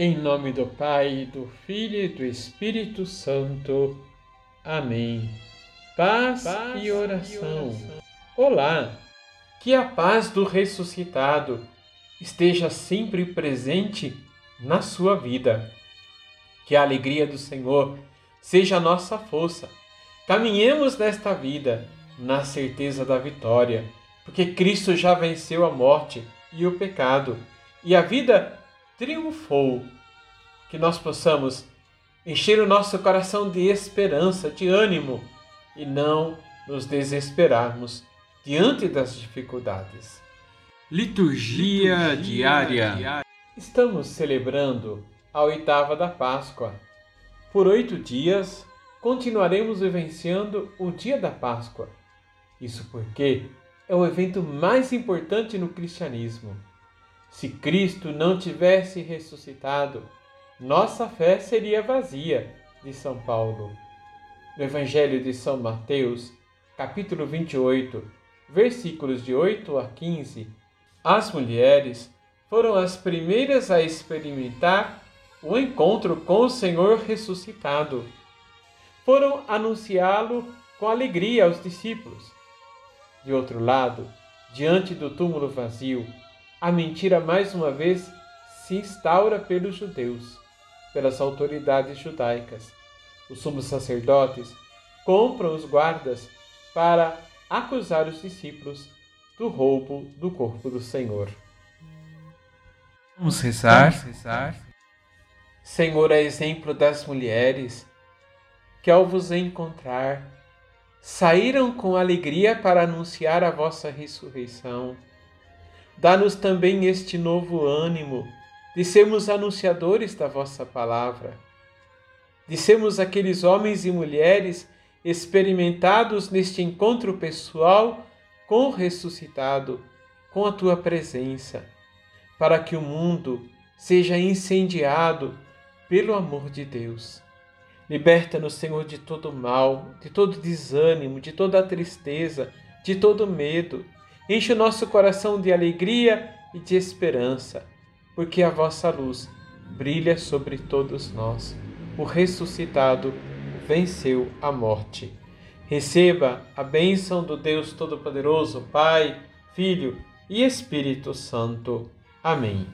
Em nome do Pai, do Filho e do Espírito Santo. Amém. Paz, paz e, oração. e oração. Olá! Que a paz do ressuscitado esteja sempre presente na sua vida. Que a alegria do Senhor seja a nossa força. Caminhemos nesta vida na certeza da vitória, porque Cristo já venceu a morte e o pecado, e a vida triunfou. Que nós possamos encher o nosso coração de esperança, de ânimo e não nos desesperarmos diante das dificuldades. Liturgia, Liturgia diária. diária. Estamos celebrando a oitava da Páscoa. Por oito dias continuaremos vivenciando o dia da Páscoa. Isso porque é o evento mais importante no cristianismo. Se Cristo não tivesse ressuscitado, nossa fé seria vazia, de São Paulo. No Evangelho de São Mateus, capítulo 28, versículos de 8 a 15, as mulheres foram as primeiras a experimentar o encontro com o Senhor ressuscitado. Foram anunciá-lo com alegria aos discípulos. De outro lado, diante do túmulo vazio, a mentira mais uma vez se instaura pelos judeus, pelas autoridades judaicas. Os sumos sacerdotes compram os guardas para acusar os discípulos do roubo do corpo do Senhor. Vamos rezar. Vamos rezar. Senhor, é exemplo das mulheres que, ao vos encontrar, saíram com alegria para anunciar a vossa ressurreição Dá-nos também este novo ânimo de sermos anunciadores da vossa palavra, de sermos aqueles homens e mulheres experimentados neste encontro pessoal com o ressuscitado, com a tua presença, para que o mundo seja incendiado pelo amor de Deus. Liberta-nos, Senhor, de todo mal, de todo desânimo, de toda tristeza, de todo medo Enche o nosso coração de alegria e de esperança, porque a vossa luz brilha sobre todos nós. O ressuscitado venceu a morte. Receba a bênção do Deus Todo-Poderoso, Pai, Filho e Espírito Santo. Amém.